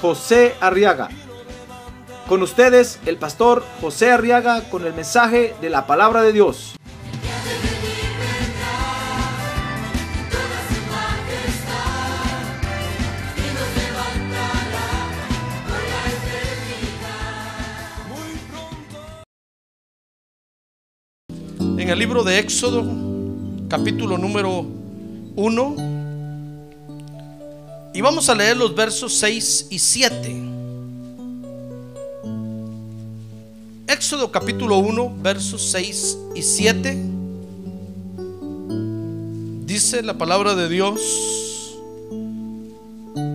José Arriaga. Con ustedes, el pastor José Arriaga con el mensaje de la palabra de Dios. En el libro de Éxodo, capítulo número 1, y vamos a leer los versos 6 y 7. Éxodo capítulo 1, versos 6 y 7. Dice la palabra de Dios.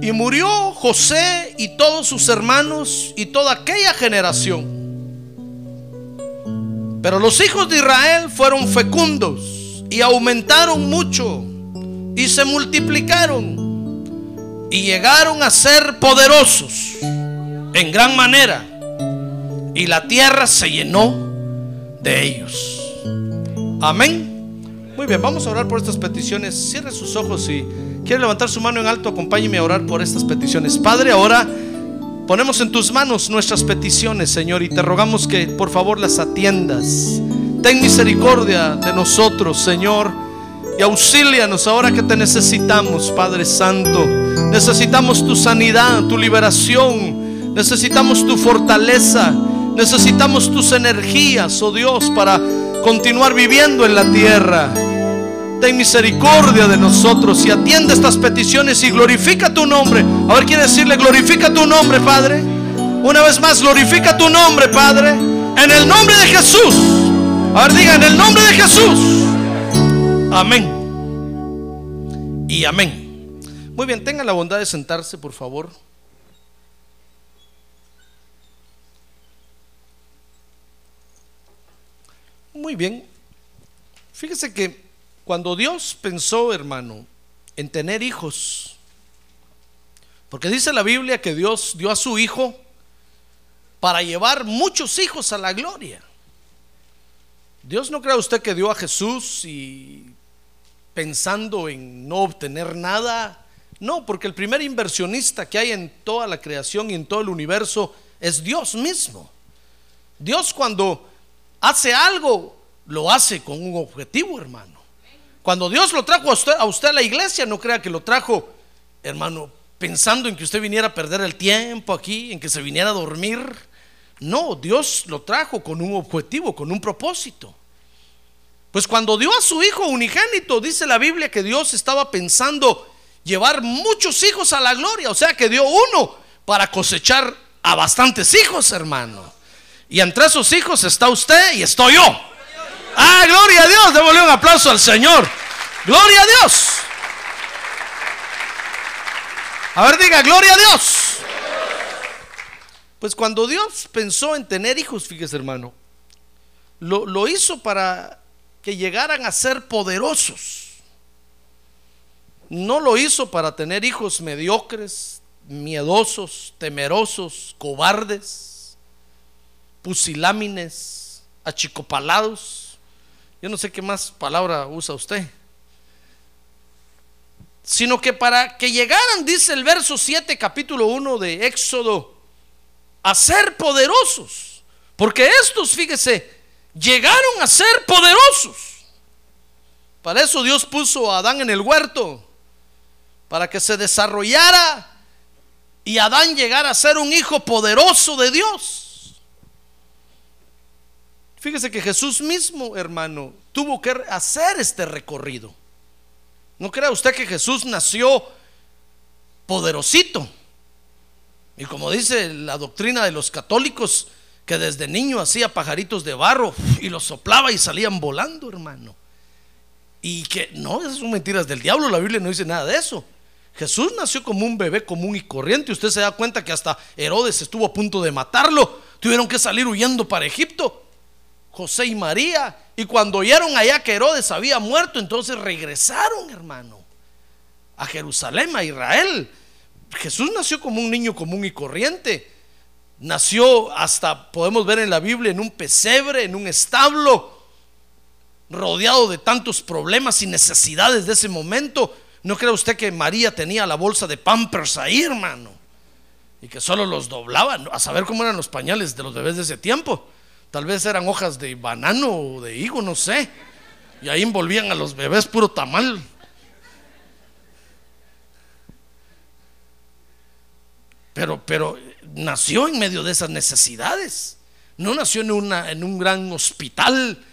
Y murió José y todos sus hermanos y toda aquella generación. Pero los hijos de Israel fueron fecundos y aumentaron mucho y se multiplicaron y llegaron a ser poderosos en gran manera y la tierra se llenó de ellos. Amén. Muy bien, vamos a orar por estas peticiones. Cierre sus ojos y quiere levantar su mano en alto, acompáñeme a orar por estas peticiones. Padre, ahora Ponemos en tus manos nuestras peticiones, Señor, y te rogamos que por favor las atiendas. Ten misericordia de nosotros, Señor, y auxílianos ahora que te necesitamos, Padre Santo. Necesitamos tu sanidad, tu liberación, necesitamos tu fortaleza, necesitamos tus energías, oh Dios, para continuar viviendo en la tierra ten misericordia de nosotros y atiende estas peticiones y glorifica tu nombre. A ver, quiere decirle, glorifica tu nombre, Padre. Una vez más, glorifica tu nombre, Padre. En el nombre de Jesús. A ver, diga, en el nombre de Jesús. Amén. Y amén. Muy bien, tengan la bondad de sentarse, por favor. Muy bien. Fíjese que cuando Dios pensó, hermano, en tener hijos, porque dice la Biblia que Dios dio a su hijo para llevar muchos hijos a la gloria. Dios no crea usted que dio a Jesús y pensando en no obtener nada. No, porque el primer inversionista que hay en toda la creación y en todo el universo es Dios mismo. Dios cuando hace algo, lo hace con un objetivo, hermano. Cuando Dios lo trajo a usted, a usted a la iglesia, no crea que lo trajo, hermano, pensando en que usted viniera a perder el tiempo aquí, en que se viniera a dormir. No, Dios lo trajo con un objetivo, con un propósito. Pues cuando dio a su hijo unigénito, dice la Biblia que Dios estaba pensando llevar muchos hijos a la gloria. O sea que dio uno para cosechar a bastantes hijos, hermano. Y entre esos hijos está usted y estoy yo. Ah, gloria a Dios. Démosle un aplauso al Señor. Gloria a Dios. A ver, diga, gloria a Dios. Pues cuando Dios pensó en tener hijos, fíjese hermano, lo, lo hizo para que llegaran a ser poderosos. No lo hizo para tener hijos mediocres, miedosos, temerosos, cobardes, pusilámines, achicopalados. Yo no sé qué más palabra usa usted. Sino que para que llegaran, dice el verso 7, capítulo 1 de Éxodo, a ser poderosos. Porque estos, fíjese, llegaron a ser poderosos. Para eso Dios puso a Adán en el huerto, para que se desarrollara y Adán llegara a ser un hijo poderoso de Dios. Fíjese que Jesús mismo, hermano, tuvo que hacer este recorrido. No crea usted que Jesús nació poderosito. Y como dice la doctrina de los católicos, que desde niño hacía pajaritos de barro y los soplaba y salían volando, hermano. Y que no, esas son mentiras del diablo, la Biblia no dice nada de eso. Jesús nació como un bebé común y corriente. Usted se da cuenta que hasta Herodes estuvo a punto de matarlo. Tuvieron que salir huyendo para Egipto. José y María. Y cuando oyeron allá que Herodes había muerto, entonces regresaron, hermano, a Jerusalén, a Israel. Jesús nació como un niño común y corriente. Nació hasta, podemos ver en la Biblia, en un pesebre, en un establo, rodeado de tantos problemas y necesidades de ese momento. ¿No cree usted que María tenía la bolsa de Pampers ahí, hermano? Y que solo los doblaban, a saber cómo eran los pañales de los bebés de ese tiempo. Tal vez eran hojas de banano o de higo, no sé. Y ahí envolvían a los bebés puro tamal. Pero, pero nació en medio de esas necesidades. No nació en, una, en un gran hospital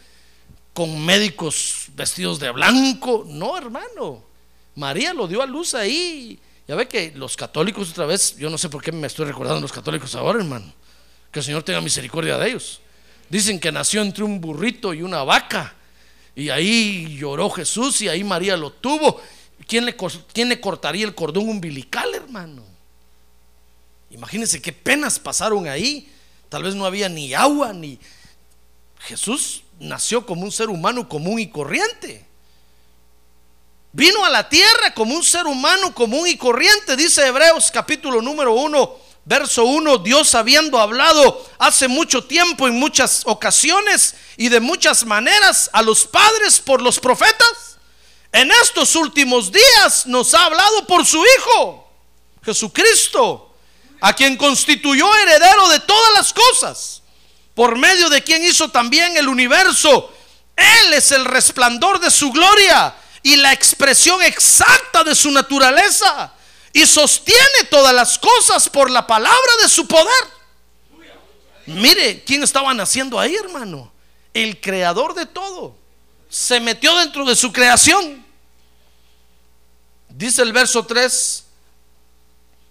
con médicos vestidos de blanco. No, hermano. María lo dio a luz ahí. Ya ve que los católicos otra vez, yo no sé por qué me estoy recordando los católicos ahora, hermano. Que el Señor tenga misericordia de ellos. Dicen que nació entre un burrito y una vaca. Y ahí lloró Jesús y ahí María lo tuvo. ¿Quién le, quién le cortaría el cordón umbilical, hermano? Imagínense qué penas pasaron ahí. Tal vez no había ni agua, ni... Jesús nació como un ser humano común y corriente. Vino a la tierra como un ser humano común y corriente, dice Hebreos capítulo número 1, verso 1, Dios habiendo hablado hace mucho tiempo en muchas ocasiones y de muchas maneras a los padres por los profetas, en estos últimos días nos ha hablado por su Hijo, Jesucristo a quien constituyó heredero de todas las cosas, por medio de quien hizo también el universo. Él es el resplandor de su gloria y la expresión exacta de su naturaleza y sostiene todas las cosas por la palabra de su poder. Mire, ¿quién estaba naciendo ahí, hermano? El creador de todo. Se metió dentro de su creación. Dice el verso 3,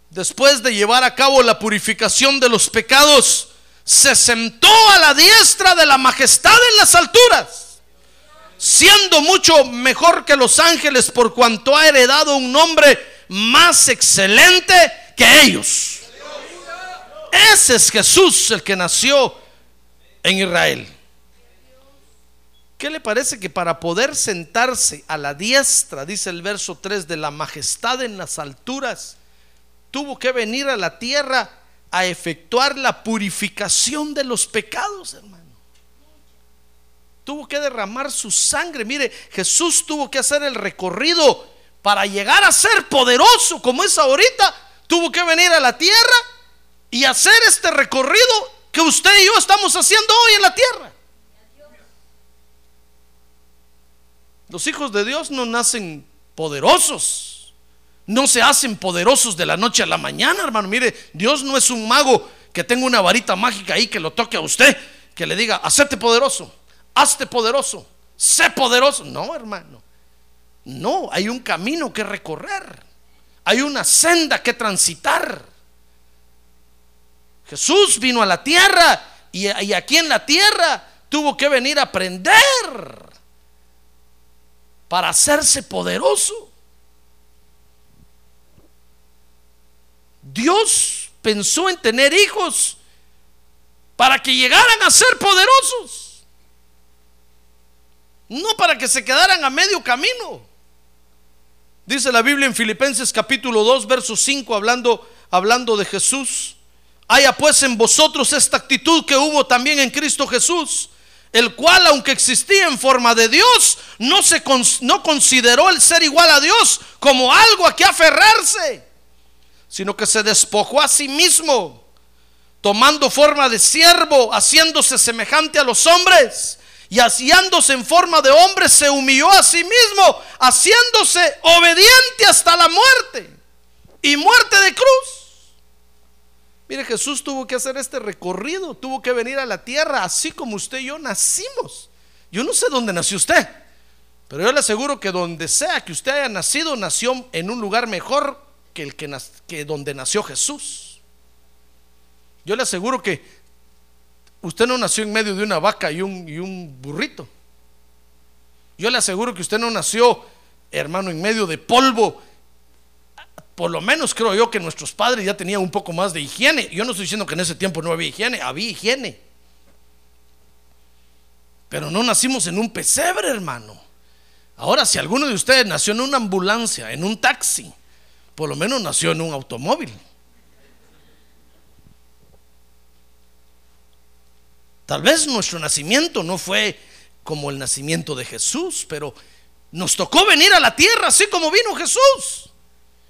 después de llevar a cabo la purificación de los pecados, se sentó a la diestra de la majestad en las alturas, siendo mucho mejor que los ángeles por cuanto ha heredado un nombre más excelente que ellos. Ese es Jesús el que nació en Israel. ¿Qué le parece que para poder sentarse a la diestra, dice el verso 3, de la majestad en las alturas, tuvo que venir a la tierra a efectuar la purificación de los pecados, hermano. Tuvo que derramar su sangre. Mire, Jesús tuvo que hacer el recorrido para llegar a ser poderoso como es ahorita. Tuvo que venir a la tierra y hacer este recorrido que usted y yo estamos haciendo hoy en la tierra. Los hijos de Dios no nacen poderosos no se hacen poderosos de la noche a la mañana, hermano. Mire, Dios no es un mago que tenga una varita mágica ahí que lo toque a usted, que le diga, hacete poderoso, hazte poderoso, sé poderoso. No, hermano. No, hay un camino que recorrer. Hay una senda que transitar. Jesús vino a la tierra y, y aquí en la tierra tuvo que venir a aprender para hacerse poderoso. Dios pensó en tener hijos para que llegaran a ser poderosos, no para que se quedaran a medio camino. Dice la Biblia en Filipenses capítulo 2, verso 5, hablando, hablando de Jesús. Haya pues en vosotros esta actitud que hubo también en Cristo Jesús, el cual, aunque existía en forma de Dios, no, se, no consideró el ser igual a Dios como algo a que aferrarse sino que se despojó a sí mismo, tomando forma de siervo, haciéndose semejante a los hombres, y haciéndose en forma de hombre, se humilló a sí mismo, haciéndose obediente hasta la muerte, y muerte de cruz. Mire, Jesús tuvo que hacer este recorrido, tuvo que venir a la tierra, así como usted y yo nacimos. Yo no sé dónde nació usted, pero yo le aseguro que donde sea que usted haya nacido, nació en un lugar mejor que, el que, donde nació Jesús. Yo le aseguro que usted no nació en medio de una vaca y un, y un burrito. Yo le aseguro que usted no nació, hermano, en medio de polvo, por lo menos creo yo que nuestros padres ya tenían un poco más de higiene. Yo no estoy diciendo que en ese tiempo no había higiene, había higiene. Pero no nacimos en un pesebre, hermano. Ahora, si alguno de ustedes nació en una ambulancia, en un taxi, por lo menos nació en un automóvil. Tal vez nuestro nacimiento no fue como el nacimiento de Jesús, pero nos tocó venir a la tierra así como vino Jesús.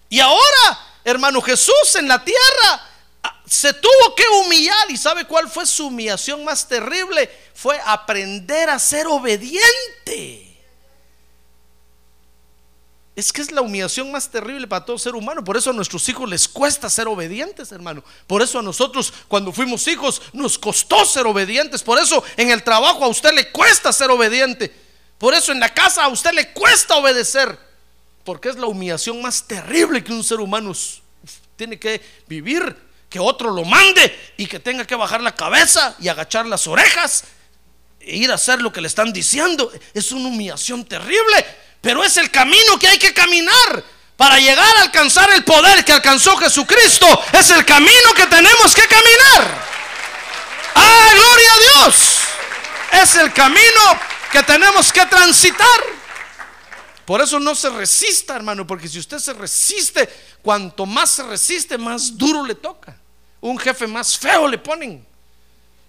Y ahora, hermano Jesús en la tierra ah, se tuvo que humillar. ¿Y sabe cuál fue su humillación más terrible? Fue aprender a ser obediente. Es que es la humillación más terrible para todo ser humano. Por eso a nuestros hijos les cuesta ser obedientes, hermano. Por eso a nosotros cuando fuimos hijos nos costó ser obedientes. Por eso en el trabajo a usted le cuesta ser obediente. Por eso en la casa a usted le cuesta obedecer. Porque es la humillación más terrible que un ser humano tiene que vivir. Que otro lo mande y que tenga que bajar la cabeza y agachar las orejas ir a hacer lo que le están diciendo. Es una humillación terrible. Pero es el camino que hay que caminar para llegar a alcanzar el poder que alcanzó Jesucristo. Es el camino que tenemos que caminar. ¡Ah, gloria a Dios! Es el camino que tenemos que transitar. Por eso no se resista, hermano, porque si usted se resiste, cuanto más se resiste, más duro le toca. Un jefe más feo le ponen.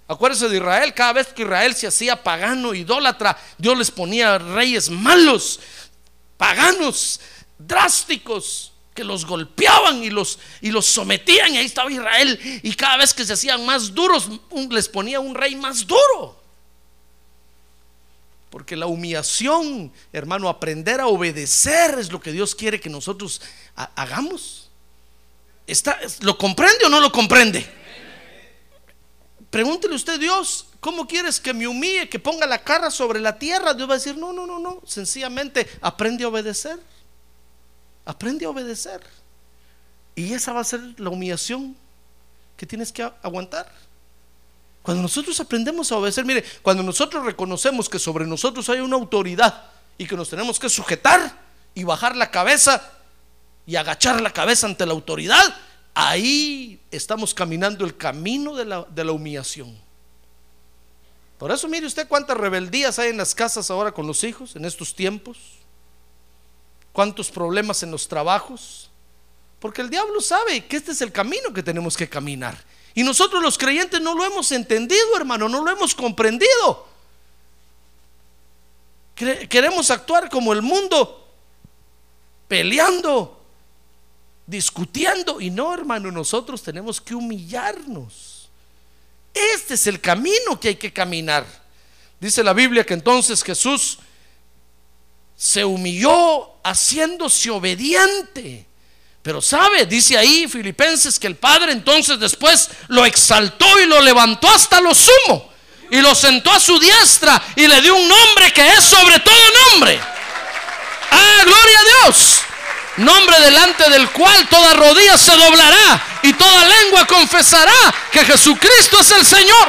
Acuérdense de Israel, cada vez que Israel se hacía pagano, idólatra, Dios les ponía reyes malos paganos, drásticos, que los golpeaban y los, y los sometían. Y ahí estaba Israel. Y cada vez que se hacían más duros, les ponía un rey más duro. Porque la humillación, hermano, aprender a obedecer es lo que Dios quiere que nosotros hagamos. ¿Está, ¿Lo comprende o no lo comprende? Pregúntele usted, Dios, ¿cómo quieres que me humille, que ponga la cara sobre la tierra? Dios va a decir, no, no, no, no. Sencillamente aprende a obedecer. Aprende a obedecer. Y esa va a ser la humillación que tienes que aguantar. Cuando nosotros aprendemos a obedecer, mire, cuando nosotros reconocemos que sobre nosotros hay una autoridad y que nos tenemos que sujetar y bajar la cabeza y agachar la cabeza ante la autoridad, ahí estamos caminando el camino de la, humillación. Por eso mire usted cuántas rebeldías hay en las casas ahora con los hijos en estos tiempos. Cuántos problemas en los trabajos. Porque el diablo sabe que este es el camino que tenemos que caminar. Y nosotros los creyentes no lo hemos entendido, hermano, no lo hemos comprendido. Queremos actuar como el mundo, peleando, discutiendo. Y no, hermano, nosotros tenemos que humillarnos. Este es el camino que hay que caminar. Dice la Biblia que entonces Jesús se humilló haciéndose obediente. Pero sabe, dice ahí Filipenses que el Padre entonces después lo exaltó y lo levantó hasta lo sumo. Y lo sentó a su diestra y le dio un nombre que es sobre todo nombre. Ah, gloria a Dios nombre delante del cual toda rodilla se doblará y toda lengua confesará que Jesucristo es el Señor.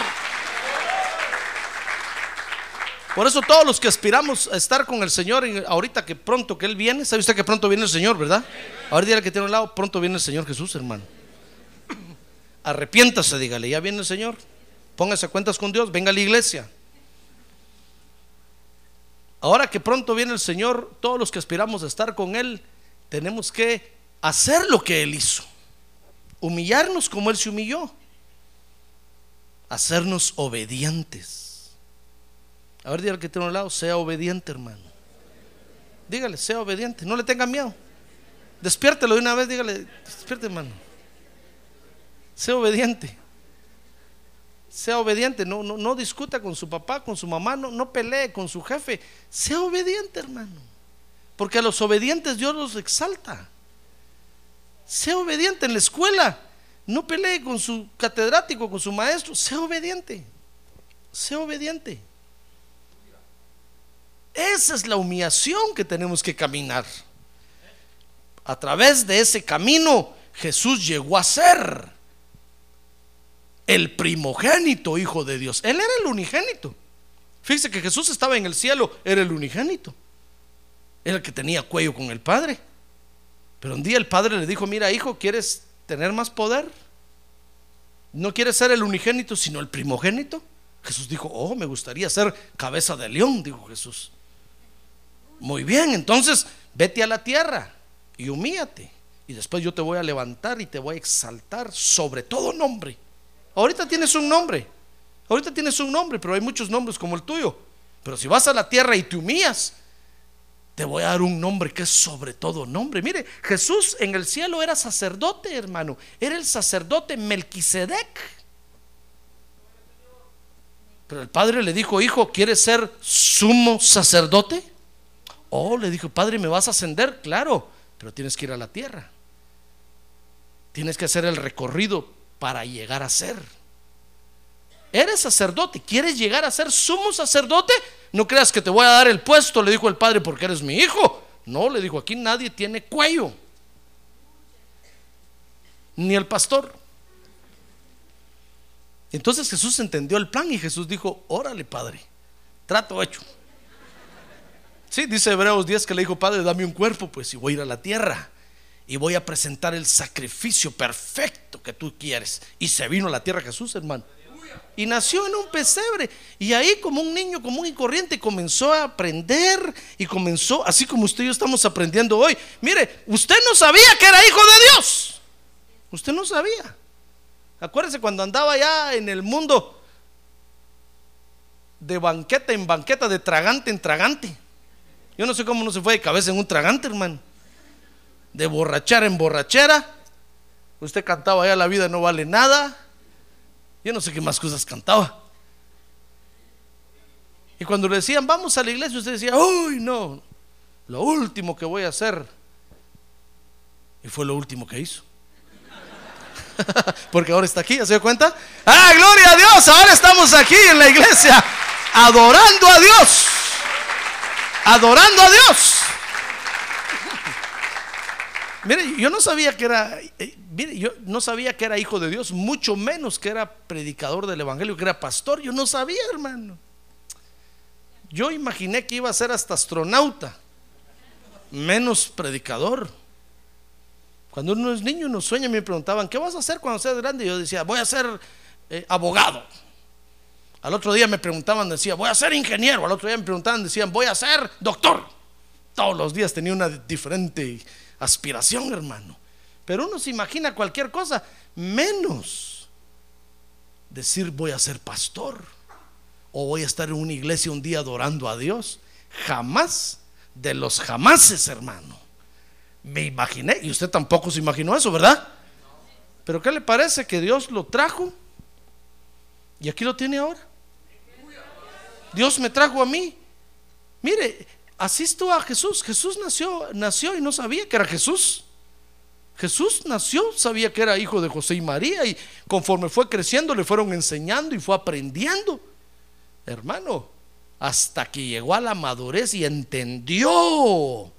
Por eso todos los que aspiramos a estar con el Señor, ahorita que pronto que Él viene, ¿sabe usted que pronto viene el Señor, verdad? Ahora dígale que tiene un lado, pronto viene el Señor Jesús, hermano. Arrepiéntase, dígale, ya viene el Señor. Póngase cuentas con Dios, venga a la iglesia. Ahora que pronto viene el Señor, todos los que aspiramos a estar con Él, tenemos que hacer lo que Él hizo. Humillarnos como Él se humilló. Hacernos obedientes. A ver, dígale que tiene un lado, sea obediente, hermano. Dígale, sea obediente, no le tenga miedo. Despiértelo de una vez, dígale, despierte, hermano. Sea obediente. Sea obediente, no, no, no discuta con su papá, con su mamá, no, no pelee con su jefe. Sea obediente, hermano. Porque a los obedientes Dios los exalta. Sea obediente en la escuela. No pelee con su catedrático, con su maestro. Sea obediente. Sea obediente. Esa es la humillación que tenemos que caminar. A través de ese camino Jesús llegó a ser el primogénito hijo de Dios. Él era el unigénito. Fíjese que Jesús estaba en el cielo, era el unigénito. Era el que tenía cuello con el Padre. Pero un día el padre le dijo, mira hijo, ¿quieres tener más poder? ¿No quieres ser el unigénito, sino el primogénito? Jesús dijo, oh, me gustaría ser cabeza de león, dijo Jesús. Muy bien, entonces vete a la tierra y humíate. Y después yo te voy a levantar y te voy a exaltar sobre todo nombre. Ahorita tienes un nombre. Ahorita tienes un nombre, pero hay muchos nombres como el tuyo. Pero si vas a la tierra y te humillas, te voy a dar un nombre que es sobre todo nombre. Mire, Jesús en el cielo era sacerdote, hermano. Era el sacerdote Melquisedec. Pero el padre le dijo, hijo, ¿quieres ser sumo sacerdote? Oh, le dijo, padre, ¿me vas a ascender? Claro, pero tienes que ir a la tierra. Tienes que hacer el recorrido para llegar a ser. Eres sacerdote, ¿quieres llegar a ser sumo sacerdote? No creas que te voy a dar el puesto, le dijo el padre, porque eres mi hijo. No, le dijo, aquí nadie tiene cuello. Ni el pastor. Entonces Jesús entendió el plan y Jesús dijo, órale padre, trato hecho. Sí, dice Hebreos 10 que le dijo, Padre, dame un cuerpo, pues, y voy a ir a la tierra. Y voy a presentar el sacrificio perfecto que tú quieres. Y se vino a la tierra Jesús, hermano. Y nació en un pesebre. Y ahí como un niño común y corriente comenzó a aprender y comenzó, así como usted y yo estamos aprendiendo hoy. Mire, usted no sabía que era hijo de Dios. Usted no sabía. Acuérdese cuando andaba ya en el mundo de banqueta en banqueta, de tragante en tragante. Yo no sé cómo no se fue de cabeza en un tragante, hermano. De borrachera en borrachera. Usted cantaba ya la vida no vale nada. Yo no sé qué más cosas cantaba. Y cuando le decían, vamos a la iglesia, usted decía, uy, no, lo último que voy a hacer. Y fue lo último que hizo. Porque ahora está aquí, ¿se dio cuenta? ¡Ah, gloria a Dios! Ahora estamos aquí en la iglesia, adorando a Dios adorando a Dios. Mire, yo no sabía que era, eh, yo no sabía que era hijo de Dios, mucho menos que era predicador del evangelio, que era pastor. Yo no sabía, hermano. Yo imaginé que iba a ser hasta astronauta, menos predicador. Cuando uno es niño, uno sueña, me preguntaban, ¿qué vas a hacer cuando seas grande? Yo decía, voy a ser eh, abogado. Al otro día me preguntaban, decía, voy a ser ingeniero. Al otro día me preguntaban, decían, voy a ser doctor. Todos los días tenía una diferente aspiración, hermano. Pero uno se imagina cualquier cosa, menos decir voy a ser pastor o voy a estar en una iglesia un día adorando a Dios. Jamás de los jamases, hermano. Me imaginé, y usted tampoco se imaginó eso, ¿verdad? Pero ¿qué le parece que Dios lo trajo? Y aquí lo tiene ahora. Dios me trajo a mí. Mire, asisto a Jesús. Jesús nació, nació y no sabía que era Jesús. Jesús nació, sabía que era hijo de José y María y conforme fue creciendo le fueron enseñando y fue aprendiendo. Hermano, hasta que llegó a la madurez y entendió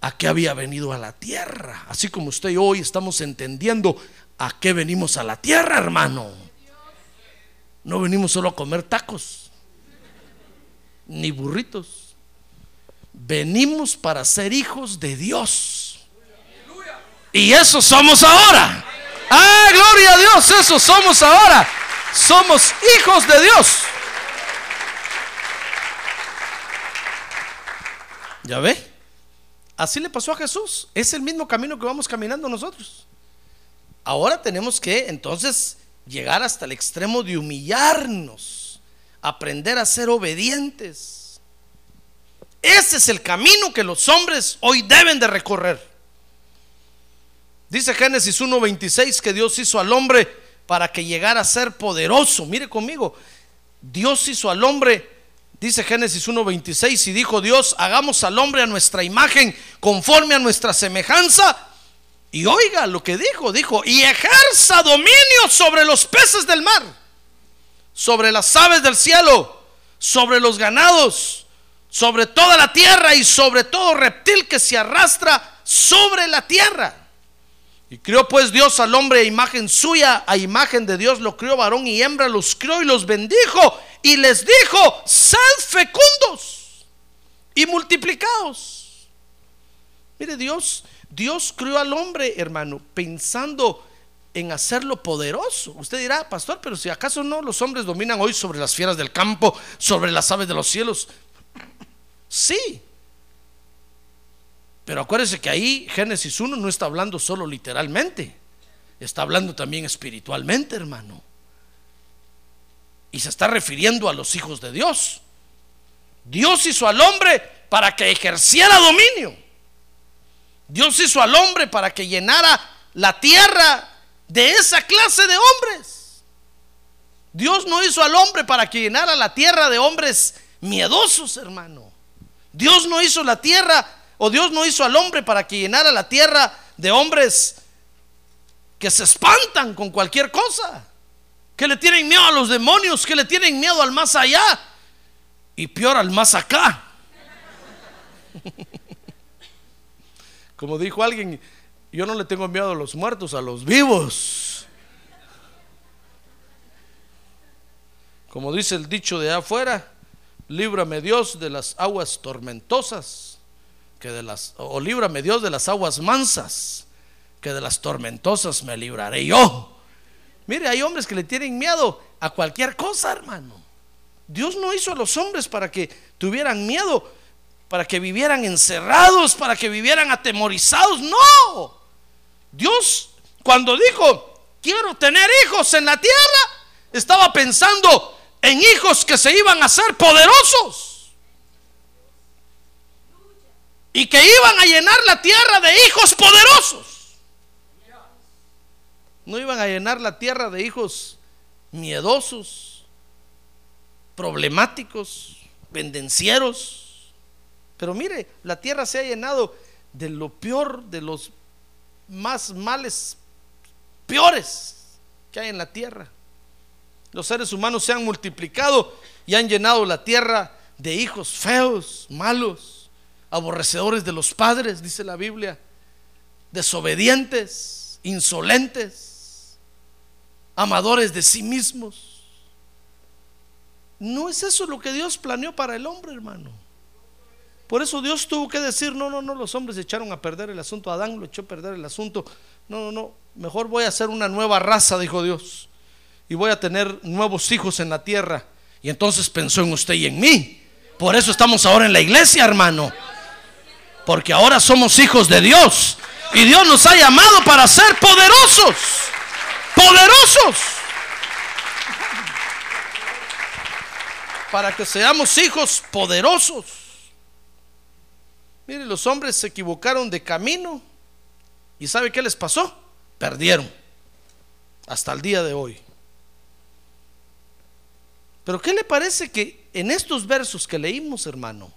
a qué había venido a la tierra. Así como usted y hoy estamos entendiendo a qué venimos a la tierra, hermano. No venimos solo a comer tacos ni burritos. Venimos para ser hijos de Dios. Y eso somos ahora. Ah, gloria a Dios, eso somos ahora. Somos hijos de Dios. ¿Ya ve? Así le pasó a Jesús. Es el mismo camino que vamos caminando nosotros. Ahora tenemos que entonces llegar hasta el extremo de humillarnos aprender a ser obedientes. Ese es el camino que los hombres hoy deben de recorrer. Dice Génesis 1.26 que Dios hizo al hombre para que llegara a ser poderoso. Mire conmigo, Dios hizo al hombre, dice Génesis 1.26, y dijo Dios, hagamos al hombre a nuestra imagen, conforme a nuestra semejanza. Y oiga lo que dijo, dijo, y ejerza dominio sobre los peces del mar sobre las aves del cielo, sobre los ganados, sobre toda la tierra y sobre todo reptil que se arrastra sobre la tierra. Y crió pues Dios al hombre a imagen suya, a imagen de Dios lo crió varón y hembra, los crió y los bendijo y les dijo, sed fecundos y multiplicados. Mire Dios, Dios crió al hombre, hermano, pensando en hacerlo poderoso. Usted dirá, pastor, pero si acaso no los hombres dominan hoy sobre las fieras del campo, sobre las aves de los cielos. Sí. Pero acuérdese que ahí Génesis 1 no está hablando solo literalmente, está hablando también espiritualmente, hermano. Y se está refiriendo a los hijos de Dios. Dios hizo al hombre para que ejerciera dominio. Dios hizo al hombre para que llenara la tierra de esa clase de hombres. Dios no hizo al hombre para que llenara la tierra de hombres miedosos, hermano. Dios no hizo la tierra, o Dios no hizo al hombre para que llenara la tierra de hombres que se espantan con cualquier cosa, que le tienen miedo a los demonios, que le tienen miedo al más allá y peor al más acá. Como dijo alguien, yo no le tengo miedo a los muertos, a los vivos. Como dice el dicho de afuera, líbrame Dios de las aguas tormentosas, que de las o líbrame Dios de las aguas mansas, que de las tormentosas me libraré yo. Mire, hay hombres que le tienen miedo a cualquier cosa, hermano. Dios no hizo a los hombres para que tuvieran miedo para que vivieran encerrados, para que vivieran atemorizados. No. Dios, cuando dijo, quiero tener hijos en la tierra, estaba pensando en hijos que se iban a ser poderosos. Y que iban a llenar la tierra de hijos poderosos. No iban a llenar la tierra de hijos miedosos, problemáticos, pendencieros pero mire, la tierra se ha llenado de lo peor, de los más males peores que hay en la tierra. Los seres humanos se han multiplicado y han llenado la tierra de hijos feos, malos, aborrecedores de los padres, dice la Biblia, desobedientes, insolentes, amadores de sí mismos. No es eso lo que Dios planeó para el hombre, hermano. Por eso Dios tuvo que decir, no, no, no, los hombres echaron a perder el asunto, Adán lo echó a perder el asunto. No, no, no, mejor voy a hacer una nueva raza, dijo Dios. Y voy a tener nuevos hijos en la tierra. Y entonces pensó en usted y en mí. Por eso estamos ahora en la iglesia, hermano. Porque ahora somos hijos de Dios. Y Dios nos ha llamado para ser poderosos. Poderosos. Para que seamos hijos poderosos. Mire, los hombres se equivocaron de camino y ¿sabe qué les pasó? Perdieron hasta el día de hoy. Pero ¿qué le parece que en estos versos que leímos, hermano,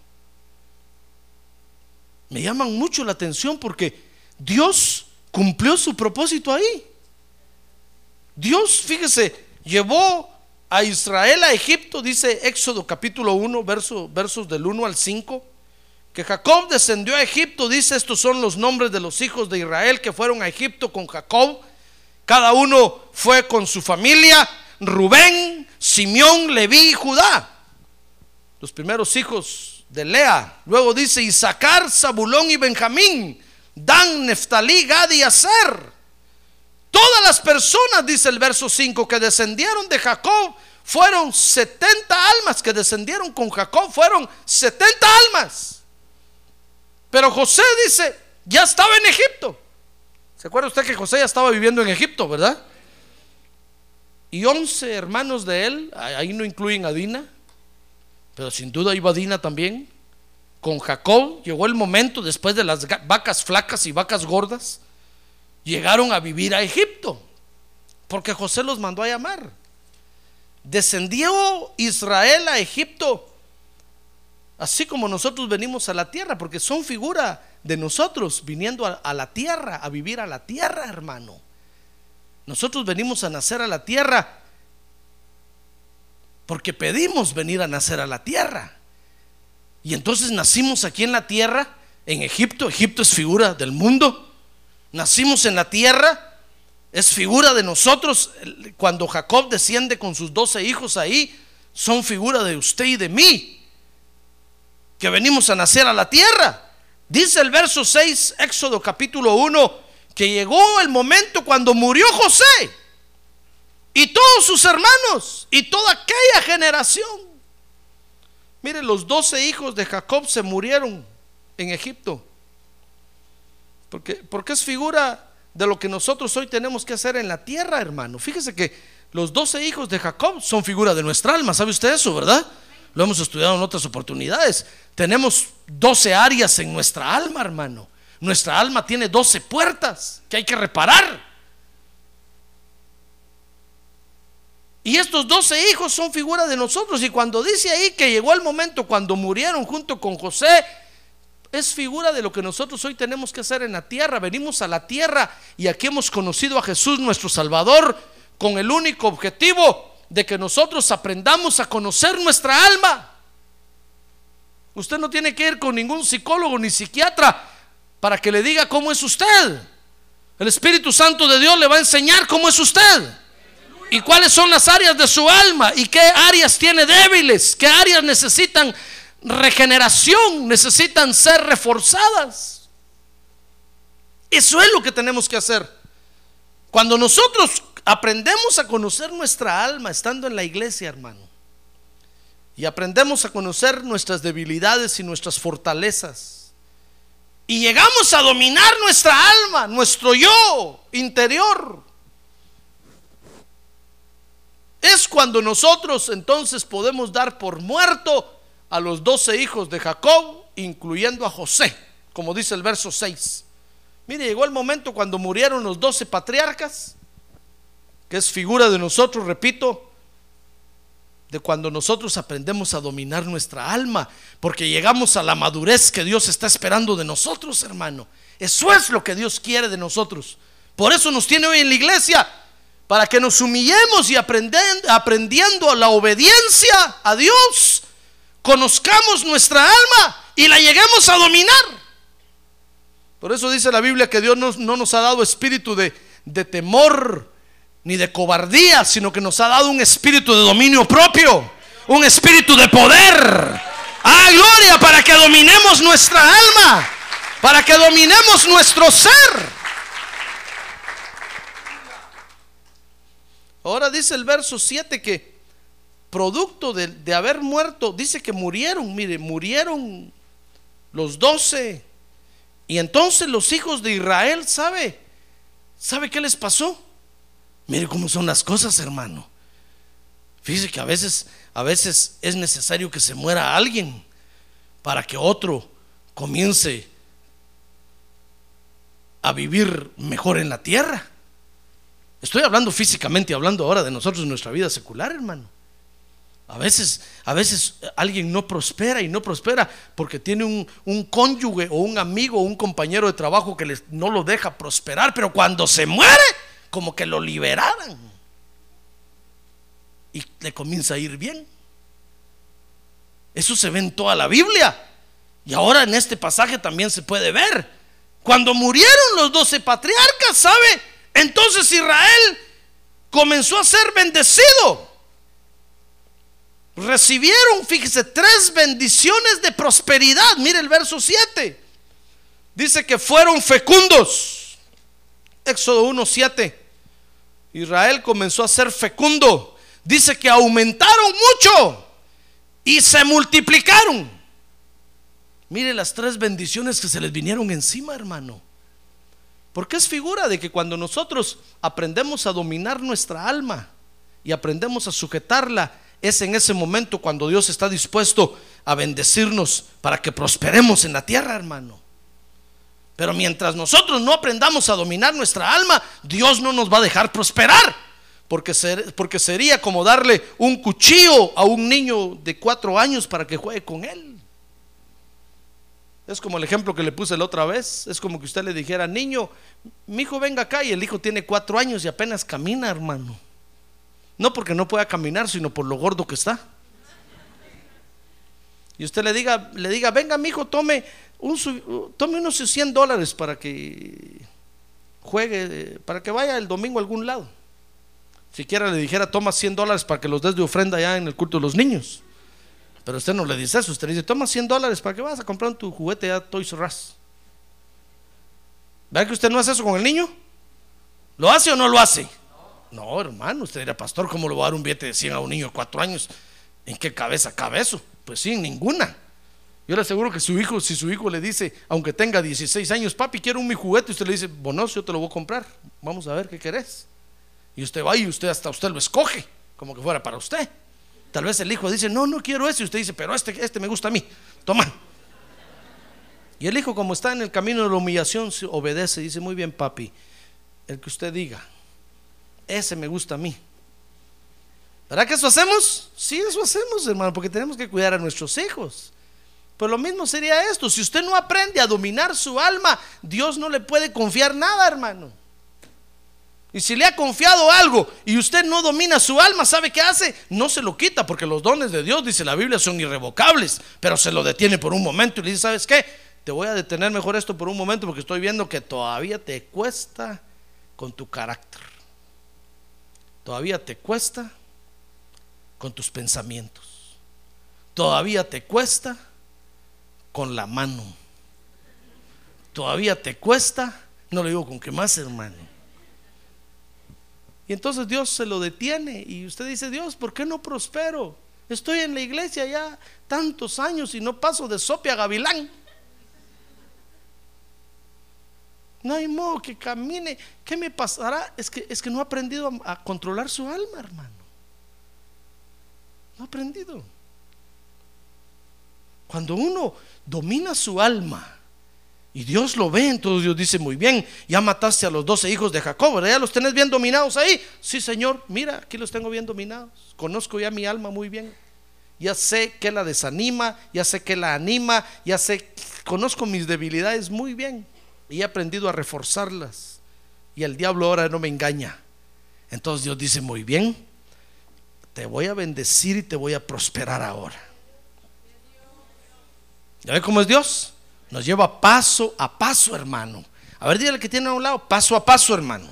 me llaman mucho la atención porque Dios cumplió su propósito ahí. Dios, fíjese, llevó a Israel a Egipto, dice Éxodo capítulo 1, versos del 1 al 5 que Jacob descendió a Egipto, dice, estos son los nombres de los hijos de Israel que fueron a Egipto con Jacob. Cada uno fue con su familia, Rubén, Simeón, Leví y Judá. Los primeros hijos de Lea. Luego dice Isaacar, Zabulón y Benjamín, Dan, Neftalí, Gad y Aser. Todas las personas, dice el verso 5, que descendieron de Jacob fueron 70 almas, que descendieron con Jacob fueron 70 almas. Pero José dice, ya estaba en Egipto. ¿Se acuerda usted que José ya estaba viviendo en Egipto, verdad? Y once hermanos de él, ahí no incluyen a Dina, pero sin duda iba Dina también. Con Jacob llegó el momento, después de las vacas flacas y vacas gordas, llegaron a vivir a Egipto, porque José los mandó a llamar. Descendió Israel a Egipto Así como nosotros venimos a la tierra, porque son figura de nosotros viniendo a, la tierra, a vivir a la tierra, hermano. Nosotros venimos a nacer a la tierra porque pedimos venir a nacer a la tierra. Y entonces nacimos aquí en la tierra, en Egipto. Egipto es figura del mundo. Nacimos en la tierra, es figura de nosotros. Cuando Jacob desciende con sus doce hijos ahí, son figura de usted y de mí que venimos a nacer a la tierra. Dice el verso 6, Éxodo capítulo 1, que llegó el momento cuando murió José y todos sus hermanos y toda aquella generación. Mire, los doce hijos de Jacob se murieron en Egipto. Porque, porque es figura de lo que nosotros hoy tenemos que hacer en la tierra, hermano. Fíjese que los doce hijos de Jacob son figura de nuestra alma. ¿Sabe usted eso, verdad? Lo hemos estudiado en otras oportunidades. Tenemos doce áreas en nuestra alma, hermano. Nuestra alma tiene doce puertas que hay que reparar. Y estos doce hijos son figura de nosotros. Y cuando dice ahí que llegó el momento cuando murieron junto con José, es figura de lo que nosotros hoy tenemos que hacer en la tierra. Venimos a la tierra y aquí hemos conocido a Jesús nuestro Salvador con el único objetivo de que nosotros aprendamos a conocer nuestra alma. Usted no tiene que ir con ningún psicólogo ni psiquiatra para que le diga cómo es usted. El Espíritu Santo de Dios le va a enseñar cómo es usted. Y cuáles son las áreas de su alma y qué áreas tiene débiles, qué áreas necesitan regeneración, necesitan ser reforzadas. Eso es lo que tenemos que hacer. Cuando nosotros aprendemos a conocer nuestra alma estando en la iglesia, hermano, y aprendemos a conocer nuestras debilidades y nuestras fortalezas, y llegamos a dominar nuestra alma, nuestro yo interior, es cuando nosotros entonces podemos dar por muerto a los doce hijos de Jacob, incluyendo a José, como dice el verso 6. Mire, llegó el momento cuando murieron los doce patriarcas, que es figura de nosotros, repito, de cuando nosotros aprendemos a dominar nuestra alma, porque llegamos a la madurez que Dios está esperando de nosotros, hermano. Eso es lo que Dios quiere de nosotros. Por eso nos tiene hoy en la iglesia, para que nos humillemos y aprendiendo, la obediencia a Dios, conozcamos nuestra alma y la lleguemos a dominar. Por eso dice la Biblia que Dios no, nos ha dado espíritu de, de temor ni de cobardía, sino que nos ha dado un espíritu de dominio propio, un espíritu de poder. Ah, gloria, para que dominemos nuestra alma, para que dominemos nuestro ser. Ahora dice el verso 7 que producto de, haber muerto, dice que murieron, mire, murieron los doce. Y entonces los hijos de Israel, ¿sabe? ¿Sabe qué les pasó? Mire cómo son las cosas, hermano. Fíjese que a veces, a veces es necesario que se muera alguien para que otro comience a vivir mejor en la tierra. Estoy hablando físicamente, hablando ahora de nosotros en nuestra vida secular, hermano. A veces, a veces alguien no prospera y no prospera porque tiene un, cónyuge o un amigo o un compañero de trabajo que no lo deja prosperar, pero cuando se muere, como que lo liberaran y le comienza a ir bien. Eso se ve en toda la Biblia y ahora en este pasaje también se puede ver. Cuando murieron los doce patriarcas, ¿sabe? Entonces Israel comenzó a ser bendecido recibieron, fíjese, tres bendiciones de prosperidad. Mire el verso 7. Dice que fueron fecundos. Éxodo 1, 7. Israel comenzó a ser fecundo. Dice que aumentaron mucho y se multiplicaron. Mire las tres bendiciones que se les vinieron encima, hermano. Porque es figura de que cuando nosotros aprendemos a dominar nuestra alma y aprendemos a sujetarla, es en ese momento cuando Dios está dispuesto a bendecirnos para que prosperemos en la tierra, hermano. Pero mientras nosotros no aprendamos a dominar nuestra alma, Dios no nos va a dejar prosperar. Porque, porque sería como darle un cuchillo a un niño de cuatro años para que juegue con él. Es como el ejemplo que le puse la otra vez. Es como que usted le dijera, niño, mi hijo venga acá y el hijo tiene cuatro años y apenas camina, hermano. No porque no pueda caminar, sino por lo gordo que está. Y usted le diga, le diga, venga, mi hijo, tome, un, tome unos 100 dólares para que juegue, para que vaya el domingo a algún lado. Siquiera le dijera, toma 100 dólares para que los des de ofrenda allá en el culto de los niños. Pero usted no le dice eso, usted le dice, toma 100 dólares para que vas a comprar tu juguete a Toys R Us. ¿Verdad que usted no hace eso con el niño? ¿Lo hace o no lo hace? No, hermano, usted dirá, pastor, ¿cómo le va a dar un billete de 100 a un niño de 4 años? ¿En qué cabeza cabe eso? Pues sí, ninguna. Yo le aseguro que su hijo, si su hijo le dice, aunque tenga 16 años, papi, quiero un mi juguete, usted le dice, bueno, yo te lo voy a comprar, vamos a ver qué querés. Y usted va y usted hasta usted lo escoge, como que fuera para usted. Tal vez el hijo dice, no, no quiero ese, y usted dice, pero este, este me gusta a mí, toma. Y el hijo, como está en el camino de la humillación, se obedece, dice, muy bien, papi, el que usted diga, ese me gusta a mí. ¿Verdad que eso hacemos? Sí, eso hacemos, hermano, porque tenemos que cuidar a nuestros hijos. Pero lo mismo sería esto, si usted no aprende a dominar su alma, Dios no le puede confiar nada, hermano. Y si le ha confiado algo y usted no domina su alma, ¿sabe qué hace? No se lo quita porque los dones de Dios, dice la Biblia, son irrevocables, pero se lo detiene por un momento y le dice, ¿sabes qué? Te voy a detener mejor esto por un momento porque estoy viendo que todavía te cuesta con tu carácter. Todavía te cuesta con tus pensamientos. Todavía te cuesta con la mano. Todavía te cuesta, no le digo con qué más, hermano. Y entonces Dios se lo detiene y usted dice, Dios, ¿por qué no prospero? Estoy en la iglesia ya tantos años y no paso de sopia a gavilán. No hay modo que camine. ¿Qué me pasará? Es que, es que no ha aprendido a, a controlar su alma, hermano. No ha aprendido. Cuando uno domina su alma y Dios lo ve, entonces Dios dice, muy bien, ya mataste a los doce hijos de Jacob. ¿Ya los tenés bien dominados ahí? Sí, Señor, mira, aquí los tengo bien dominados. Conozco ya mi alma muy bien. Ya sé que la desanima, ya sé que la anima, ya sé, conozco mis debilidades muy bien. Y he aprendido a reforzarlas. Y el diablo ahora no me engaña. Entonces Dios dice, muy bien, te voy a bendecir y te voy a prosperar ahora. ¿Ya ve cómo es Dios? Nos lleva paso a paso, hermano. A ver, dígale que tiene a un lado, paso a paso, hermano.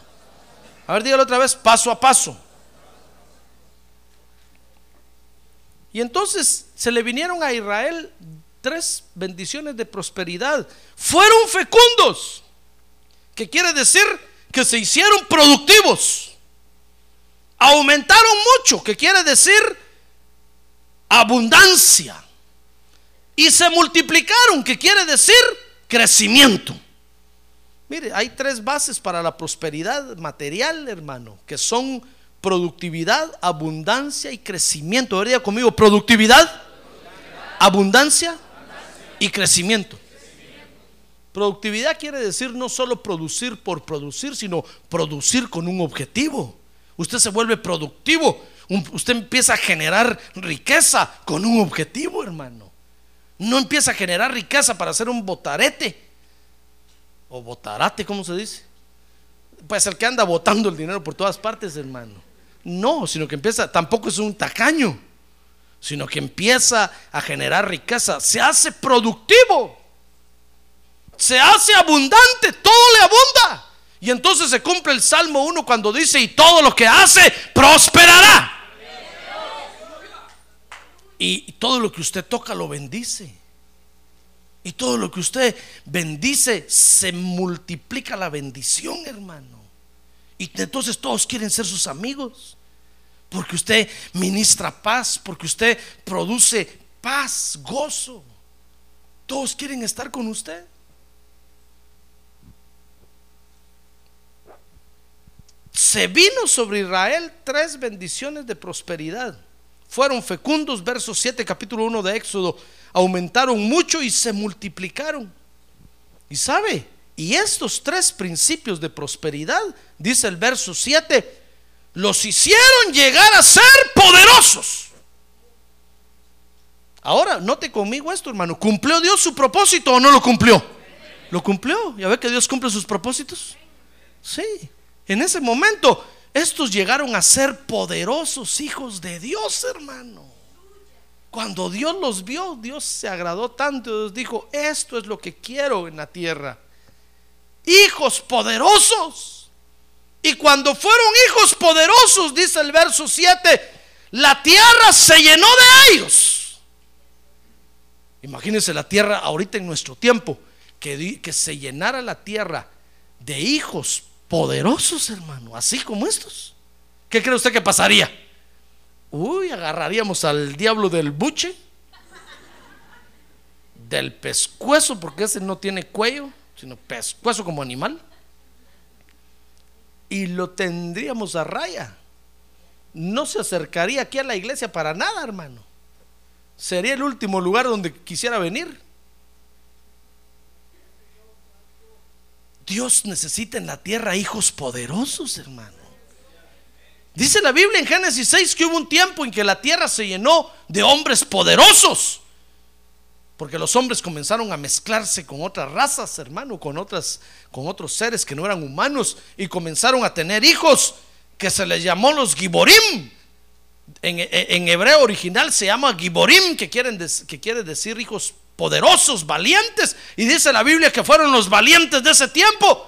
A ver, dígale otra vez, paso a paso. Y entonces se le vinieron a Israel tres bendiciones de prosperidad. Fueron fecundos, que quiere decir que se hicieron productivos. Aumentaron mucho, que quiere decir abundancia y se multiplicaron, que quiere decir crecimiento. Mire, hay tres bases para la prosperidad material, hermano, que son productividad, abundancia y crecimiento. Vería conmigo, productividad, abundancia y crecimiento. Productividad quiere decir no solo producir por producir, sino producir con un objetivo. Usted se vuelve productivo, usted empieza a generar riqueza con un objetivo, hermano. No empieza a generar riqueza para hacer un botarete. O botarate, ¿cómo se dice? Pues el que anda botando el dinero por todas partes, hermano. No, sino que empieza, tampoco es un tacaño, sino que empieza a generar riqueza. Se hace productivo. Se hace abundante, todo le abunda. Y entonces se cumple el Salmo 1 cuando dice, y todo lo que hace prosperará. Y todo lo que usted toca lo bendice. Y todo lo que usted bendice se multiplica la bendición, hermano. Y entonces todos quieren ser sus amigos. Porque usted ministra paz, porque usted produce paz, gozo. Todos quieren estar con usted. Se vino sobre Israel tres bendiciones de prosperidad fueron fecundos, verso 7, capítulo 1 de Éxodo, aumentaron mucho y se multiplicaron. Y sabe, y estos tres principios de prosperidad, dice el verso 7, los hicieron llegar a ser poderosos. Ahora, note conmigo esto, hermano. ¿Cumplió Dios su propósito o no lo cumplió? Lo cumplió. ¿Ya ve que Dios cumple sus propósitos? Sí. En ese momento estos llegaron a ser poderosos hijos de Dios, hermano. Cuando Dios los vio, Dios se agradó tanto, Dios dijo, esto es lo que quiero en la tierra. Hijos poderosos. Y cuando fueron hijos poderosos, dice el verso 7, la tierra se llenó de ellos. Imagínense la tierra ahorita en nuestro tiempo, que, que se llenara la tierra de hijos poderosos, hermano, así como estos. ¿Qué cree usted que pasaría? Uy, agarraríamos al diablo del buche, del pescuezo, porque ese no tiene cuello, sino pescuezo como animal, y lo tendríamos a raya. No se acercaría aquí a la iglesia para nada, hermano. Sería el último lugar donde quisiera venir. Dios necesita en la tierra hijos poderosos, hermano. Dice la Biblia en Génesis 6 que hubo un tiempo en que la tierra se llenó de hombres poderosos. Porque los hombres comenzaron a mezclarse con otras razas, hermano, con otras con otros seres que no eran humanos y comenzaron a tener hijos que se les llamó los giborim. En, hebreo original se llama giborim, que, quieren que quiere decir hijos poderosos, valientes. Y dice la Biblia que fueron los valientes de ese tiempo,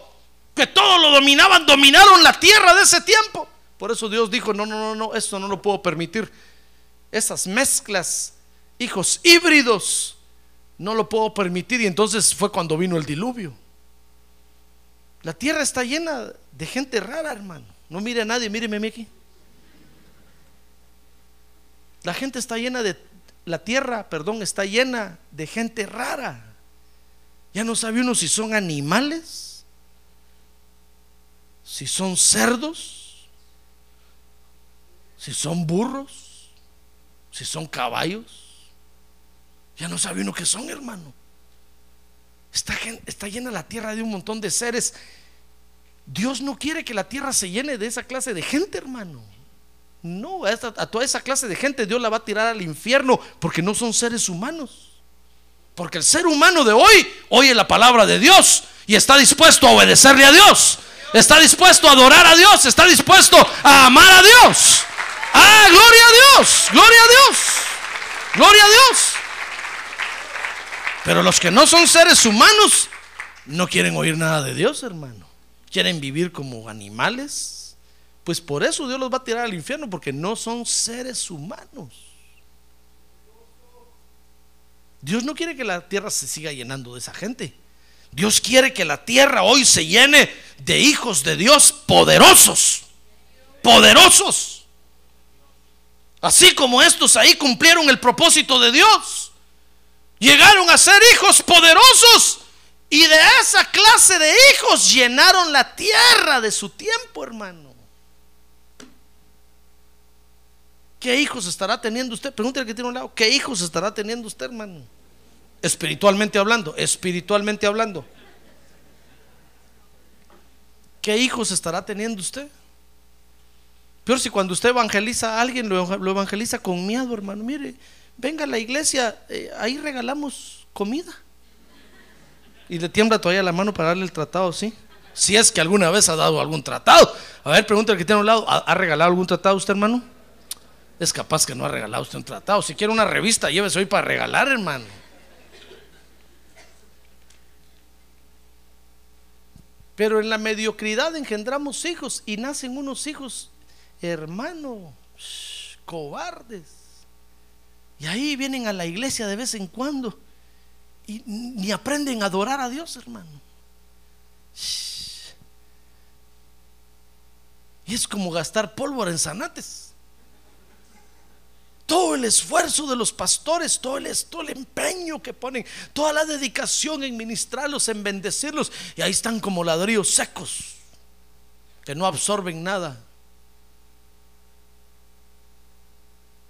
que todo lo dominaban, dominaron la tierra de ese tiempo. Por eso Dios dijo, no, no, no, no, esto no lo puedo permitir. Esas mezclas, hijos híbridos, no lo puedo permitir. Y entonces fue cuando vino el diluvio. La tierra está llena de gente rara, hermano. No mire a nadie, míreme a aquí. La gente está llena de, la tierra, perdón, está llena de gente rara. Ya no sabe uno si son animales, si son cerdos, si son burros, si son caballos. Ya no sabe uno qué son, hermano. Está, está llena la tierra de un montón de seres. Dios no quiere que la tierra se llene de esa clase de gente, hermano. No, a, toda esa clase de gente Dios la va a tirar al infierno porque no son seres humanos. Porque el ser humano de hoy oye la palabra de Dios y está dispuesto a obedecerle a Dios. Está dispuesto a adorar a Dios. Está dispuesto a amar a Dios. Ah, gloria a Dios. Gloria a Dios. Gloria a Dios. Pero los que no son seres humanos no quieren oír nada de Dios, hermano. Quieren vivir como animales. Pues por eso Dios los va a tirar al infierno, porque no son seres humanos. Dios no quiere que la tierra se siga llenando de esa gente. Dios quiere que la tierra hoy se llene de hijos de Dios poderosos. Poderosos. Así como estos ahí cumplieron el propósito de Dios. Llegaron a ser hijos poderosos. Y de esa clase de hijos llenaron la tierra de su tiempo, hermano. ¿Qué hijos estará teniendo usted? Pregúntale que tiene un lado. ¿Qué hijos estará teniendo usted, hermano? Espiritualmente hablando, espiritualmente hablando. ¿Qué hijos estará teniendo usted? Peor si cuando usted evangeliza a alguien, lo, lo evangeliza con miedo, hermano. Mire, venga a la iglesia, eh, ahí regalamos comida. Y le tiembla todavía la mano para darle el tratado, ¿sí? Si es que alguna vez ha dado algún tratado. A ver, pregúntale que tiene a un lado, ¿ha, ha regalado algún tratado usted, hermano? Es capaz que no ha regalado usted un tratado. Si quiere una revista, llévese hoy para regalar, hermano. Pero en la mediocridad engendramos hijos y nacen unos hijos, hermano, cobardes. Y ahí vienen a la iglesia de vez en cuando y ni aprenden a adorar a Dios, hermano. Y es como gastar pólvora en zanates todo el esfuerzo de los pastores, todo el, todo el empeño que ponen, toda la dedicación en ministrarlos, en bendecirlos, y ahí están como ladrillos secos, que no absorben nada.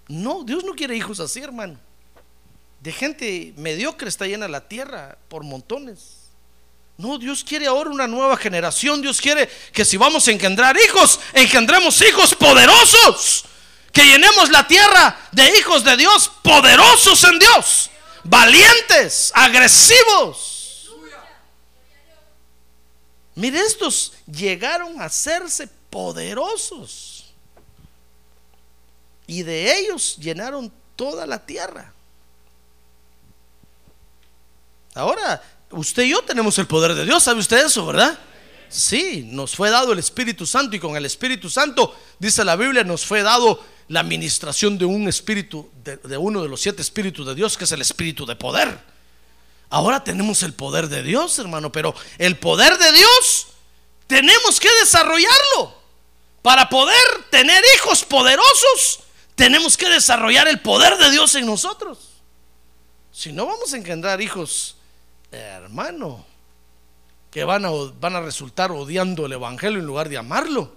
No, Dios no quiere hijos así, hermano. De gente mediocre está llena la tierra por montones. No, Dios quiere ahora una nueva generación. Dios quiere que si vamos a engendrar hijos, engendremos hijos poderosos que llenemos la tierra de hijos de Dios poderosos en Dios, valientes, agresivos. Mire, estos llegaron a hacerse poderosos y de ellos llenaron toda la tierra. Ahora, usted y yo tenemos el poder de Dios, ¿sabe usted eso, verdad? Sí, nos fue dado el Espíritu Santo y con el Espíritu Santo, dice la Biblia, nos fue dado la administración de un espíritu, de, uno de los siete espíritus de Dios, que es el espíritu de poder. Ahora tenemos el poder de Dios, hermano, pero el poder de Dios tenemos que desarrollarlo. Para poder tener hijos poderosos, tenemos que desarrollar el poder de Dios en nosotros. Si no, vamos a engendrar hijos, hermano, que van a, van a resultar odiando el Evangelio en lugar de amarlo.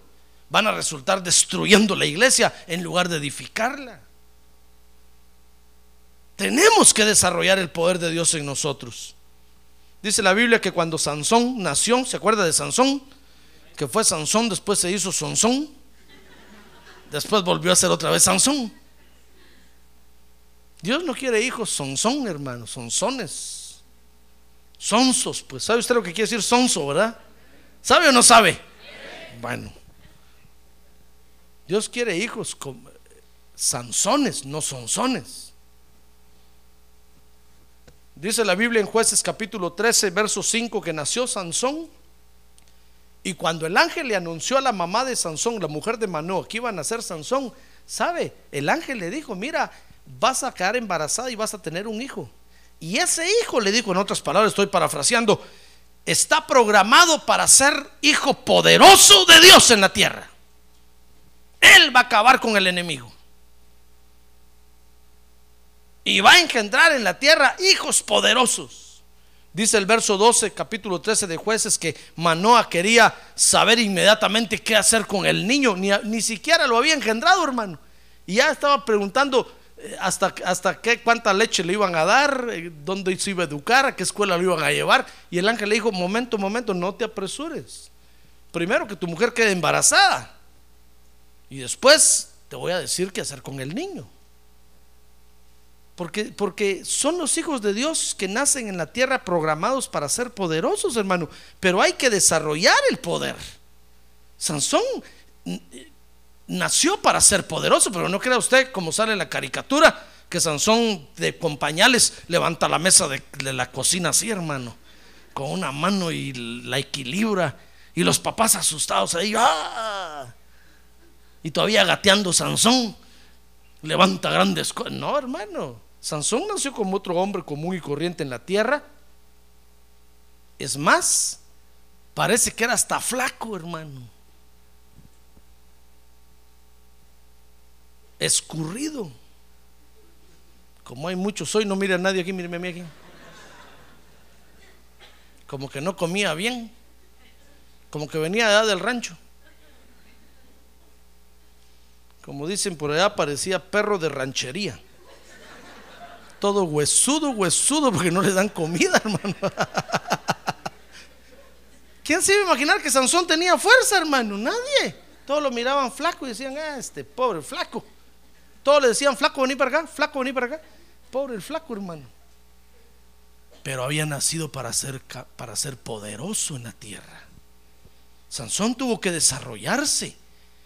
Van a resultar destruyendo la iglesia en lugar de edificarla. Tenemos que desarrollar el poder de Dios en nosotros. Dice la Biblia que cuando Sansón nació, ¿se acuerda de Sansón? Que fue Sansón, después se hizo Sansón, después volvió a ser otra vez Sansón. Dios no quiere hijos Sansón, hermano, sonsones. Sonsos, pues sabe usted lo que quiere decir sonso, ¿verdad? ¿Sabe o no sabe? Bueno. Dios quiere hijos con sansones, no sonsones. Dice la Biblia en jueces capítulo 13, verso 5 que nació Sansón. Y cuando el ángel le anunció a la mamá de Sansón, la mujer de Manoah, que iba a nacer Sansón, ¿sabe? El ángel le dijo, mira, vas a quedar embarazada y vas a tener un hijo. Y ese hijo, le dijo en otras palabras, estoy parafraseando, está programado para ser hijo poderoso de Dios en la tierra. Él va a acabar con el enemigo y va a engendrar en la tierra hijos poderosos. Dice el verso 12, capítulo 13 de jueces, que Manoa quería saber inmediatamente qué hacer con el niño, ni, ni siquiera lo había engendrado, hermano. Y ya estaba preguntando eh, hasta, hasta qué, cuánta leche le iban a dar, eh, dónde se iba a educar, a qué escuela lo iban a llevar. Y el ángel le dijo, momento, momento, no te apresures. Primero que tu mujer quede embarazada. Y después te voy a decir qué hacer con el niño. Porque, porque son los hijos de Dios que nacen en la tierra programados para ser poderosos, hermano. Pero hay que desarrollar el poder. Sansón nació para ser poderoso, pero no crea usted, como sale la caricatura, que Sansón de con pañales levanta la mesa de, de la cocina así, hermano, con una mano y la equilibra. Y los papás asustados ahí, ¡ah! Y todavía gateando Sansón, levanta grandes cosas. No, hermano. Sansón nació como otro hombre común y corriente en la tierra. Es más, parece que era hasta flaco, hermano. Escurrido. Como hay muchos hoy, no mira a nadie aquí, míreme a mí aquí. Como que no comía bien. Como que venía allá del rancho. Como dicen por allá, parecía perro de ranchería todo huesudo, huesudo, porque no le dan comida, hermano. ¿Quién se iba a imaginar que Sansón tenía fuerza, hermano? Nadie. Todos lo miraban flaco y decían, ah, este pobre flaco. Todos le decían, flaco, vení para acá, flaco, vení para acá. Pobre el flaco, hermano. Pero había nacido para ser, para ser poderoso en la tierra. Sansón tuvo que desarrollarse.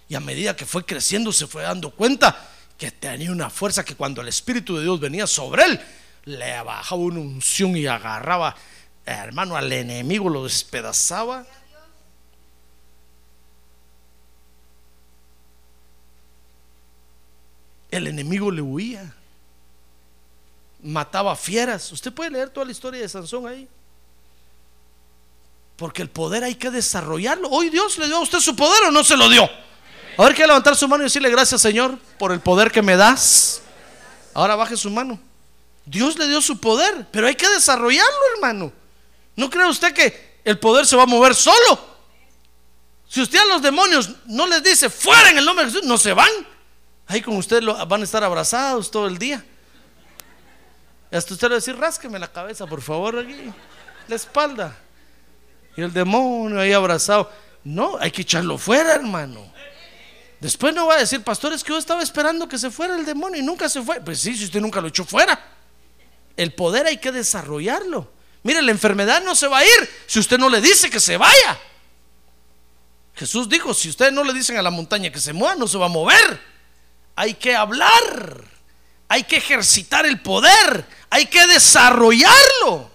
Y a medida que fue creciendo se fue dando cuenta que tenía una fuerza que cuando el Espíritu de Dios venía sobre él, le bajaba una unción y agarraba, hermano, al enemigo, lo despedazaba. El enemigo le huía, mataba fieras. Usted puede leer toda la historia de Sansón ahí. Porque el poder hay que desarrollarlo. Hoy Dios le dio a usted su poder o no se lo dio. Ahora que levantar su mano y decirle gracias Señor por el poder que me das. Ahora baje su mano. Dios le dio su poder, pero hay que desarrollarlo, hermano. ¿No cree usted que el poder se va a mover solo? Si usted a los demonios no les dice fuera en el nombre de Jesús, no se van. Ahí con usted van a estar abrazados todo el día. Hasta usted le va a decir, rásqueme la cabeza, por favor, aquí, la espalda. Y el demonio ahí abrazado. No, hay que echarlo fuera, hermano. Después no va a decir, pastor, es que yo estaba esperando que se fuera el demonio y nunca se fue. Pues sí, si usted nunca lo echó fuera. El poder hay que desarrollarlo. Mire, la enfermedad no se va a ir si usted no le dice que se vaya. Jesús dijo, si ustedes no le dicen a la montaña que se mueva, no se va a mover. Hay que hablar, hay que ejercitar el poder, hay que desarrollarlo.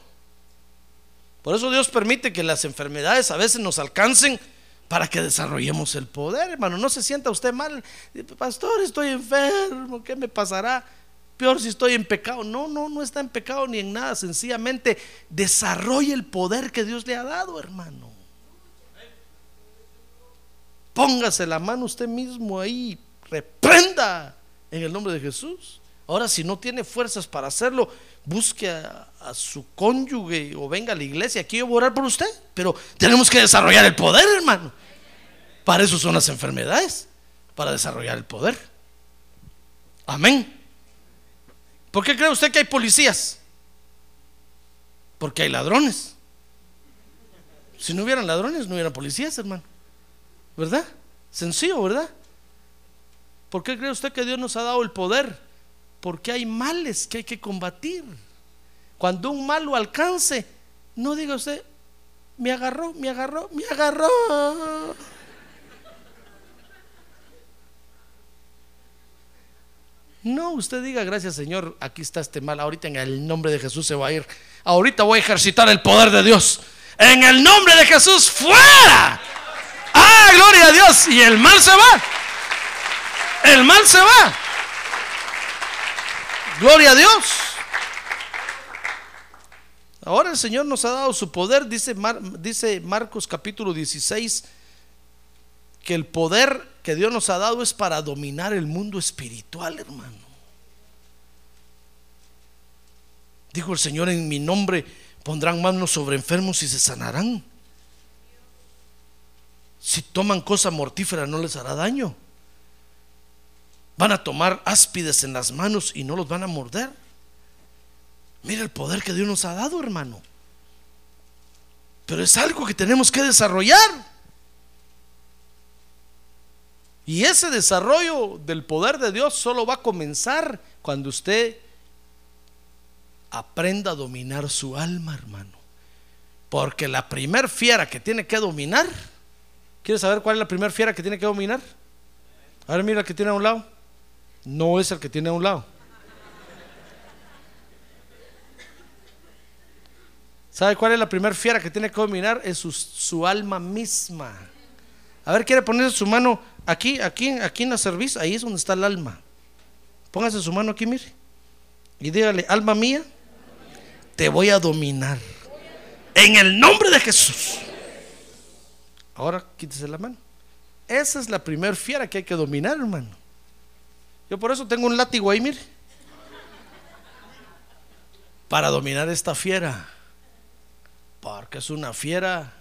Por eso Dios permite que las enfermedades a veces nos alcancen para que desarrollemos el poder, hermano. No se sienta usted mal, pastor, estoy enfermo, ¿qué me pasará? Peor si estoy en pecado. No, no, no está en pecado ni en nada. Sencillamente desarrolle el poder que Dios le ha dado, hermano. Póngase la mano usted mismo ahí, reprenda en el nombre de Jesús. Ahora, si no tiene fuerzas para hacerlo, busque a, a su cónyuge o venga a la iglesia. Aquí yo voy a orar por usted, pero tenemos que desarrollar el poder, hermano. Para eso son las enfermedades, para desarrollar el poder. Amén. ¿Por qué cree usted que hay policías? Porque hay ladrones. Si no hubieran ladrones, no hubieran policías, hermano. ¿Verdad? Sencillo, ¿verdad? ¿Por qué cree usted que Dios nos ha dado el poder? Porque hay males que hay que combatir. Cuando un mal lo alcance, no diga usted, me agarró, me agarró, me agarró. No, usted diga gracias Señor, aquí está este mal, ahorita en el nombre de Jesús se va a ir. Ahorita voy a ejercitar el poder de Dios. En el nombre de Jesús, fuera. Ah, gloria a Dios. Y el mal se va. El mal se va. Gloria a Dios. Ahora el Señor nos ha dado su poder, dice, dice Marcos capítulo 16, que el poder que Dios nos ha dado es para dominar el mundo espiritual, hermano. Dijo el Señor, en mi nombre pondrán manos sobre enfermos y se sanarán. Si toman cosa mortífera no les hará daño. Van a tomar áspides en las manos y no los van a morder. Mira el poder que Dios nos ha dado, hermano. Pero es algo que tenemos que desarrollar. Y ese desarrollo del poder de Dios solo va a comenzar cuando usted aprenda a dominar su alma, hermano. Porque la primer fiera que tiene que dominar, ¿quiere saber cuál es la primer fiera que tiene que dominar? A ver, mira el que tiene a un lado. No es el que tiene a un lado. ¿Sabe cuál es la primera fiera que tiene que dominar? Es su, alma misma. A ver, quiere ponerse su mano aquí, aquí, aquí en la cerviz, ahí es donde está el alma. Póngase su mano aquí, mire. Y dígale, alma mía, te voy a dominar. En el nombre de Jesús. Ahora quítese la mano. Esa es la primera fiera que hay que dominar, hermano. Yo por eso tengo un látigo ahí, mire. Para dominar esta fiera. Porque es una fiera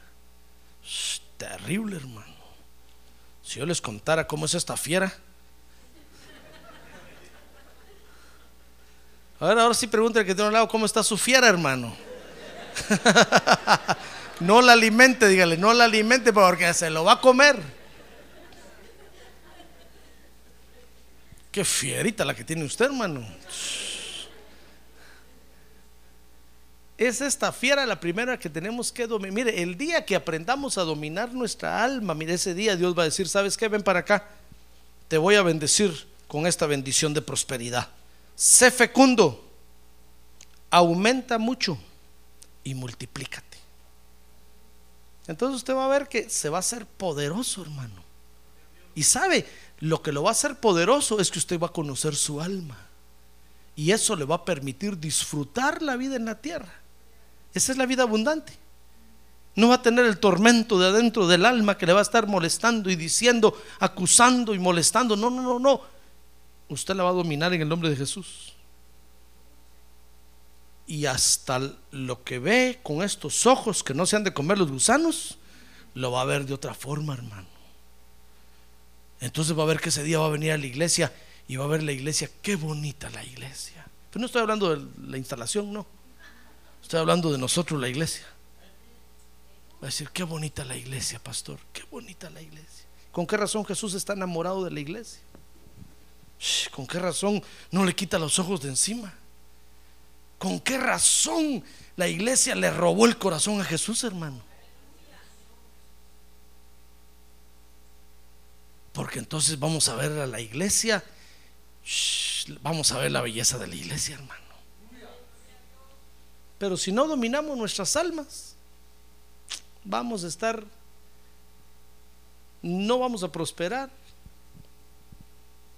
terrible, hermano. Si yo les contara cómo es esta fiera. A ver, ahora sí pregúntale que tiene un lado, ¿cómo está su fiera, hermano? no la alimente, dígale, no la alimente porque se lo va a comer. Qué fierita la que tiene usted, hermano. Es esta fiera la primera que tenemos que dominar. Mire, el día que aprendamos a dominar nuestra alma, mire, ese día Dios va a decir, ¿sabes qué? Ven para acá. Te voy a bendecir con esta bendición de prosperidad. Sé fecundo, aumenta mucho y multiplícate. Entonces usted va a ver que se va a hacer poderoso, hermano. Y sabe, lo que lo va a hacer poderoso es que usted va a conocer su alma. Y eso le va a permitir disfrutar la vida en la tierra. Esa es la vida abundante. No va a tener el tormento de adentro del alma que le va a estar molestando y diciendo, acusando y molestando. No, no, no, no. Usted la va a dominar en el nombre de Jesús. Y hasta lo que ve con estos ojos que no se han de comer los gusanos, lo va a ver de otra forma, hermano. Entonces va a ver que ese día va a venir a la iglesia y va a ver la iglesia, qué bonita la iglesia. Pero no estoy hablando de la instalación, no. Estoy hablando de nosotros, la iglesia. Va a decir, qué bonita la iglesia, pastor, qué bonita la iglesia. ¿Con qué razón Jesús está enamorado de la iglesia? ¿Con qué razón no le quita los ojos de encima? ¿Con qué razón la iglesia le robó el corazón a Jesús, hermano? Porque entonces vamos a ver a la iglesia, vamos a ver la belleza de la iglesia, hermano. Pero si no dominamos nuestras almas, vamos a estar no vamos a prosperar.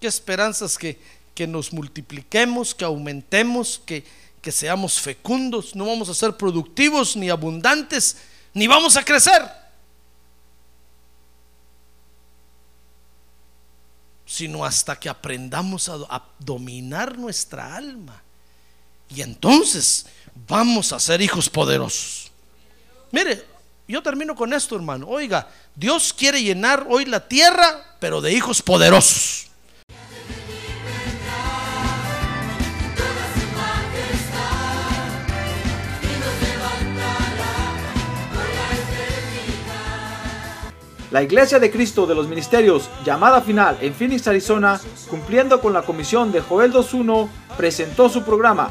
¿Qué esperanzas que, que nos multipliquemos, que aumentemos, que, que seamos fecundos? No vamos a ser productivos ni abundantes, ni vamos a crecer. Sino hasta que aprendamos a, a dominar nuestra alma. Y entonces vamos a ser hijos poderosos. Mire, yo termino con esto, hermano. Oiga, Dios quiere llenar hoy la tierra, pero de hijos poderosos. La Iglesia de Cristo de los Ministerios, llamada final en Phoenix, Arizona, cumpliendo con la comisión de Joel 2.1, presentó su programa,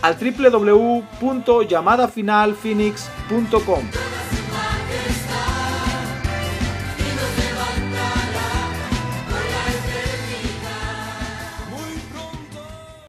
al www.llamadafinalphoenix.com.